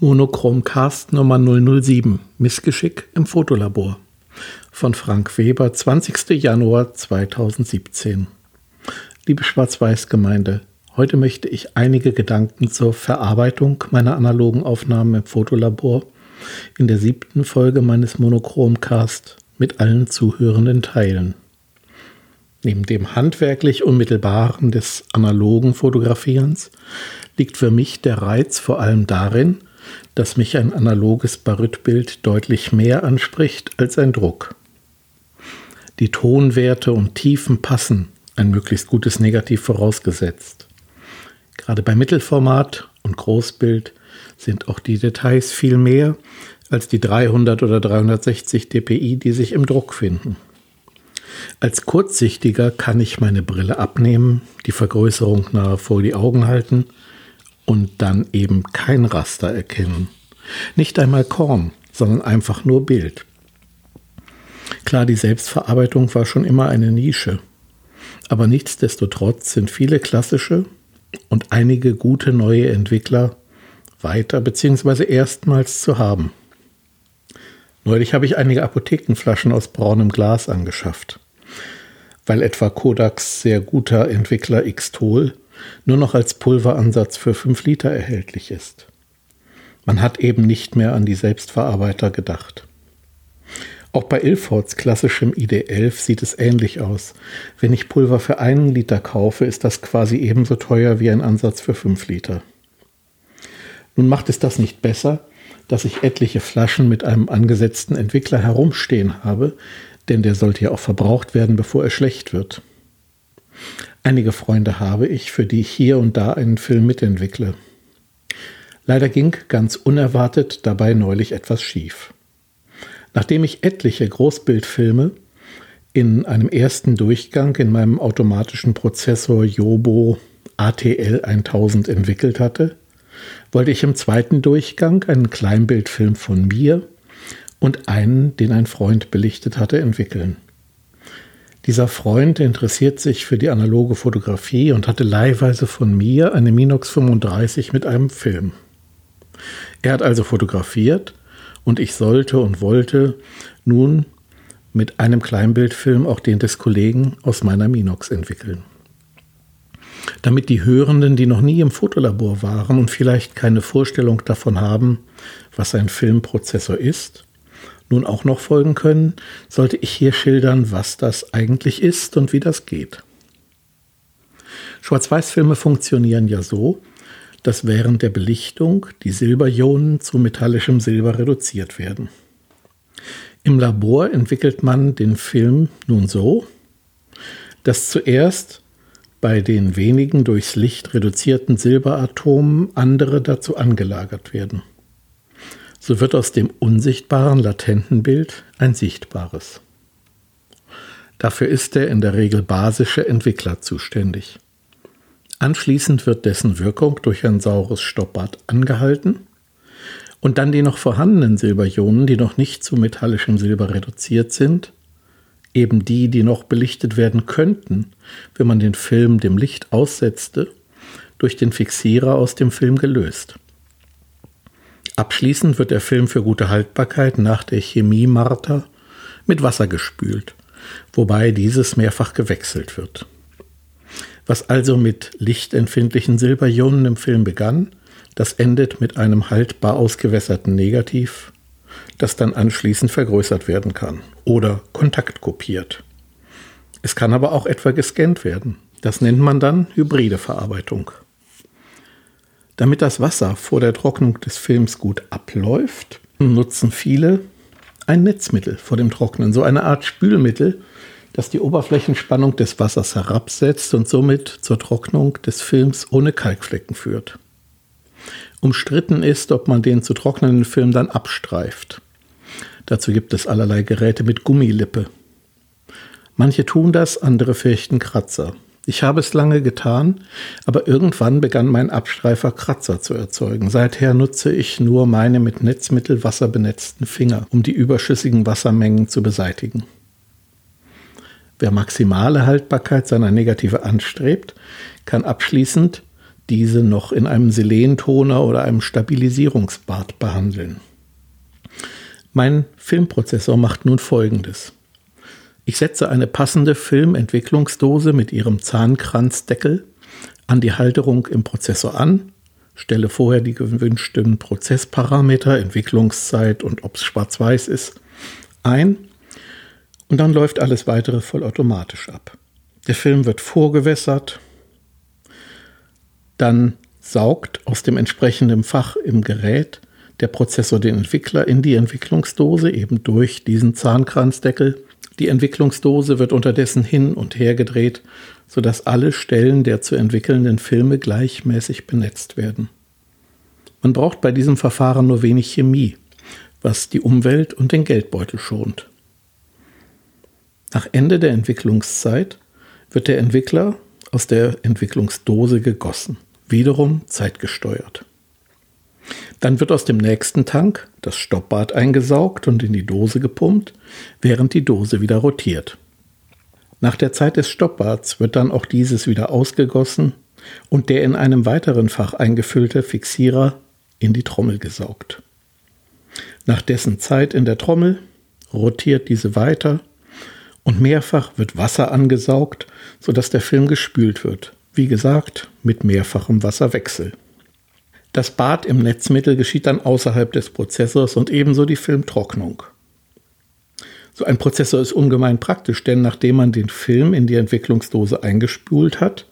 Monochromcast Nummer 007 Missgeschick im Fotolabor von Frank Weber, 20. Januar 2017. Liebe Schwarz-Weiß-Gemeinde, heute möchte ich einige Gedanken zur Verarbeitung meiner analogen Aufnahmen im Fotolabor in der siebten Folge meines Monochromcast mit allen Zuhörenden teilen. Neben dem handwerklich Unmittelbaren des analogen Fotografierens liegt für mich der Reiz vor allem darin, dass mich ein analoges Barytbild deutlich mehr anspricht als ein Druck. Die Tonwerte und Tiefen passen, ein möglichst gutes Negativ vorausgesetzt. Gerade bei Mittelformat und Großbild sind auch die Details viel mehr als die 300 oder 360 dpi, die sich im Druck finden. Als Kurzsichtiger kann ich meine Brille abnehmen, die Vergrößerung nahe vor die Augen halten und dann eben kein Raster erkennen. Nicht einmal Korn, sondern einfach nur Bild. Klar, die Selbstverarbeitung war schon immer eine Nische. Aber nichtsdestotrotz sind viele klassische und einige gute neue Entwickler weiter bzw. erstmals zu haben. Neulich habe ich einige Apothekenflaschen aus braunem Glas angeschafft, weil etwa Kodaks sehr guter Entwickler Xtol nur noch als Pulveransatz für 5 Liter erhältlich ist. Man hat eben nicht mehr an die Selbstverarbeiter gedacht. Auch bei Ilfords klassischem ID11 sieht es ähnlich aus. Wenn ich Pulver für einen Liter kaufe, ist das quasi ebenso teuer wie ein Ansatz für 5 Liter. Nun macht es das nicht besser, dass ich etliche Flaschen mit einem angesetzten Entwickler herumstehen habe, denn der sollte ja auch verbraucht werden, bevor er schlecht wird. Einige Freunde habe ich, für die ich hier und da einen Film mitentwickle. Leider ging ganz unerwartet dabei neulich etwas schief. Nachdem ich etliche Großbildfilme in einem ersten Durchgang in meinem automatischen Prozessor Jobo ATL 1000 entwickelt hatte, wollte ich im zweiten Durchgang einen Kleinbildfilm von mir und einen, den ein Freund belichtet hatte, entwickeln. Dieser Freund interessiert sich für die analoge Fotografie und hatte leihweise von mir eine Minox 35 mit einem Film. Er hat also fotografiert und ich sollte und wollte nun mit einem Kleinbildfilm auch den des Kollegen aus meiner Minox entwickeln. Damit die Hörenden, die noch nie im Fotolabor waren und vielleicht keine Vorstellung davon haben, was ein Filmprozessor ist, nun auch noch folgen können, sollte ich hier schildern, was das eigentlich ist und wie das geht. Schwarz-Weiß-Filme funktionieren ja so, dass während der Belichtung die Silberionen zu metallischem Silber reduziert werden. Im Labor entwickelt man den Film nun so, dass zuerst bei den wenigen durchs Licht reduzierten Silberatomen andere dazu angelagert werden so wird aus dem unsichtbaren latenten Bild ein sichtbares. Dafür ist der in der Regel basische Entwickler zuständig. Anschließend wird dessen Wirkung durch ein saures Stoppbad angehalten und dann die noch vorhandenen Silberionen, die noch nicht zu metallischem Silber reduziert sind, eben die, die noch belichtet werden könnten, wenn man den Film dem Licht aussetzte, durch den Fixierer aus dem Film gelöst. Abschließend wird der Film für gute Haltbarkeit nach der Chemie Marter mit Wasser gespült, wobei dieses mehrfach gewechselt wird. Was also mit lichtempfindlichen Silberionen im Film begann, das endet mit einem haltbar ausgewässerten Negativ, das dann anschließend vergrößert werden kann oder kontaktkopiert. Es kann aber auch etwa gescannt werden. Das nennt man dann hybride Verarbeitung. Damit das Wasser vor der Trocknung des Films gut abläuft, nutzen viele ein Netzmittel vor dem Trocknen, so eine Art Spülmittel, das die Oberflächenspannung des Wassers herabsetzt und somit zur Trocknung des Films ohne Kalkflecken führt. Umstritten ist, ob man den zu trocknenden Film dann abstreift. Dazu gibt es allerlei Geräte mit Gummilippe. Manche tun das, andere fürchten Kratzer. Ich habe es lange getan, aber irgendwann begann mein Abstreifer Kratzer zu erzeugen. Seither nutze ich nur meine mit Netzmittel wasserbenetzten Finger, um die überschüssigen Wassermengen zu beseitigen. Wer maximale Haltbarkeit seiner Negative anstrebt, kann abschließend diese noch in einem Selentoner oder einem Stabilisierungsbad behandeln. Mein Filmprozessor macht nun folgendes. Ich setze eine passende Filmentwicklungsdose mit ihrem Zahnkranzdeckel an die Halterung im Prozessor an, stelle vorher die gewünschten Prozessparameter, Entwicklungszeit und ob es schwarz-weiß ist, ein und dann läuft alles weitere vollautomatisch ab. Der Film wird vorgewässert, dann saugt aus dem entsprechenden Fach im Gerät der Prozessor den Entwickler in die Entwicklungsdose, eben durch diesen Zahnkranzdeckel. Die Entwicklungsdose wird unterdessen hin und her gedreht, sodass alle Stellen der zu entwickelnden Filme gleichmäßig benetzt werden. Man braucht bei diesem Verfahren nur wenig Chemie, was die Umwelt und den Geldbeutel schont. Nach Ende der Entwicklungszeit wird der Entwickler aus der Entwicklungsdose gegossen, wiederum zeitgesteuert. Dann wird aus dem nächsten Tank das Stoppbad eingesaugt und in die Dose gepumpt, während die Dose wieder rotiert. Nach der Zeit des Stoppbads wird dann auch dieses wieder ausgegossen und der in einem weiteren Fach eingefüllte Fixierer in die Trommel gesaugt. Nach dessen Zeit in der Trommel rotiert diese weiter und mehrfach wird Wasser angesaugt, sodass der Film gespült wird. Wie gesagt, mit mehrfachem Wasserwechsel. Das Bad im Netzmittel geschieht dann außerhalb des Prozessors und ebenso die Filmtrocknung. So ein Prozessor ist ungemein praktisch, denn nachdem man den Film in die Entwicklungsdose eingespült hat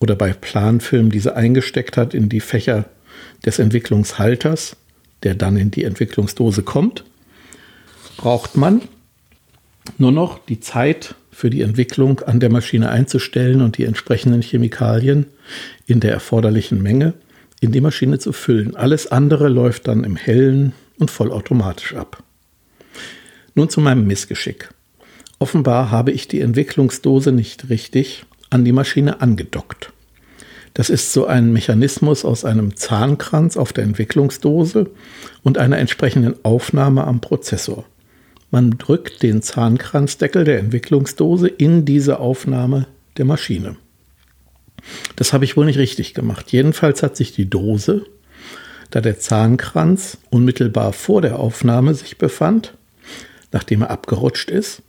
oder bei Planfilm diese eingesteckt hat in die Fächer des Entwicklungshalters, der dann in die Entwicklungsdose kommt, braucht man nur noch die Zeit für die Entwicklung an der Maschine einzustellen und die entsprechenden Chemikalien in der erforderlichen Menge in die Maschine zu füllen. Alles andere läuft dann im Hellen und vollautomatisch ab. Nun zu meinem Missgeschick. Offenbar habe ich die Entwicklungsdose nicht richtig an die Maschine angedockt. Das ist so ein Mechanismus aus einem Zahnkranz auf der Entwicklungsdose und einer entsprechenden Aufnahme am Prozessor. Man drückt den Zahnkranzdeckel der Entwicklungsdose in diese Aufnahme der Maschine. Das habe ich wohl nicht richtig gemacht. Jedenfalls hat sich die Dose, da der Zahnkranz unmittelbar vor der Aufnahme sich befand, nachdem er abgerutscht ist,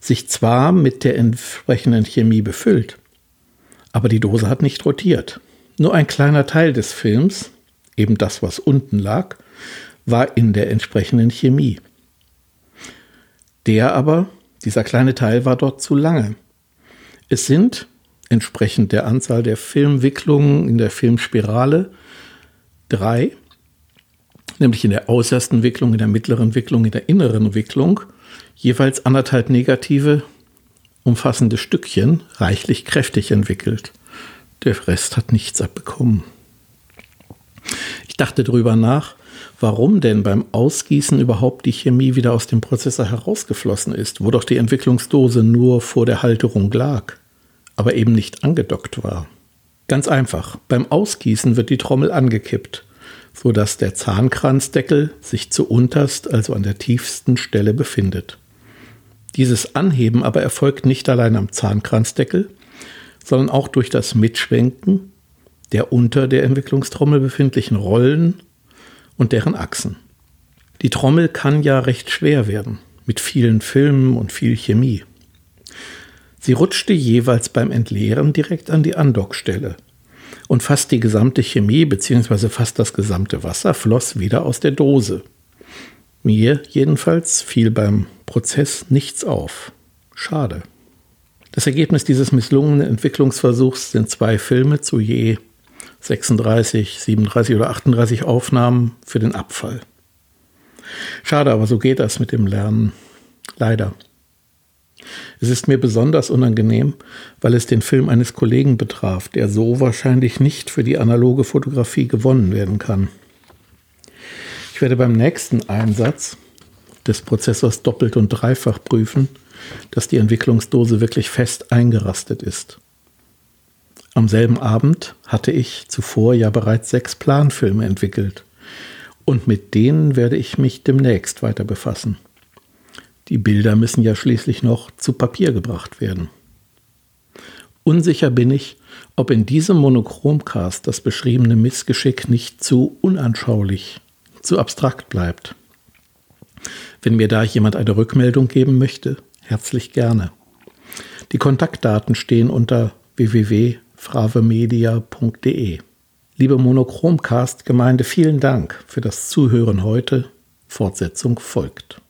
sich zwar mit der entsprechenden Chemie befüllt, aber die Dose hat nicht rotiert. Nur ein kleiner Teil des Films, eben das, was unten lag, war in der entsprechenden Chemie. Der aber, dieser kleine Teil war dort zu lange. Es sind entsprechend der Anzahl der Filmwicklungen in der Filmspirale drei, nämlich in der äußersten Wicklung, in der mittleren Wicklung, in der inneren Wicklung, jeweils anderthalb negative umfassende Stückchen reichlich kräftig entwickelt. Der Rest hat nichts abbekommen. Ich dachte darüber nach, warum denn beim Ausgießen überhaupt die Chemie wieder aus dem Prozessor herausgeflossen ist, wo doch die Entwicklungsdose nur vor der Halterung lag aber eben nicht angedockt war. Ganz einfach, beim Ausgießen wird die Trommel angekippt, sodass der Zahnkranzdeckel sich zu unterst, also an der tiefsten Stelle befindet. Dieses Anheben aber erfolgt nicht allein am Zahnkranzdeckel, sondern auch durch das Mitschwenken der unter der Entwicklungstrommel befindlichen Rollen und deren Achsen. Die Trommel kann ja recht schwer werden, mit vielen Filmen und viel Chemie. Sie rutschte jeweils beim Entleeren direkt an die Andockstelle. Und fast die gesamte Chemie bzw. fast das gesamte Wasser floss wieder aus der Dose. Mir jedenfalls fiel beim Prozess nichts auf. Schade. Das Ergebnis dieses misslungenen Entwicklungsversuchs sind zwei Filme zu je 36, 37 oder 38 Aufnahmen für den Abfall. Schade, aber so geht das mit dem Lernen. Leider. Es ist mir besonders unangenehm, weil es den Film eines Kollegen betraf, der so wahrscheinlich nicht für die analoge Fotografie gewonnen werden kann. Ich werde beim nächsten Einsatz des Prozessors doppelt und dreifach prüfen, dass die Entwicklungsdose wirklich fest eingerastet ist. Am selben Abend hatte ich zuvor ja bereits sechs Planfilme entwickelt und mit denen werde ich mich demnächst weiter befassen. Die Bilder müssen ja schließlich noch zu Papier gebracht werden. Unsicher bin ich, ob in diesem Monochromcast das beschriebene Missgeschick nicht zu unanschaulich, zu abstrakt bleibt. Wenn mir da jemand eine Rückmeldung geben möchte, herzlich gerne. Die Kontaktdaten stehen unter www.fravemedia.de. Liebe Monochromcast-Gemeinde, vielen Dank für das Zuhören heute. Fortsetzung folgt.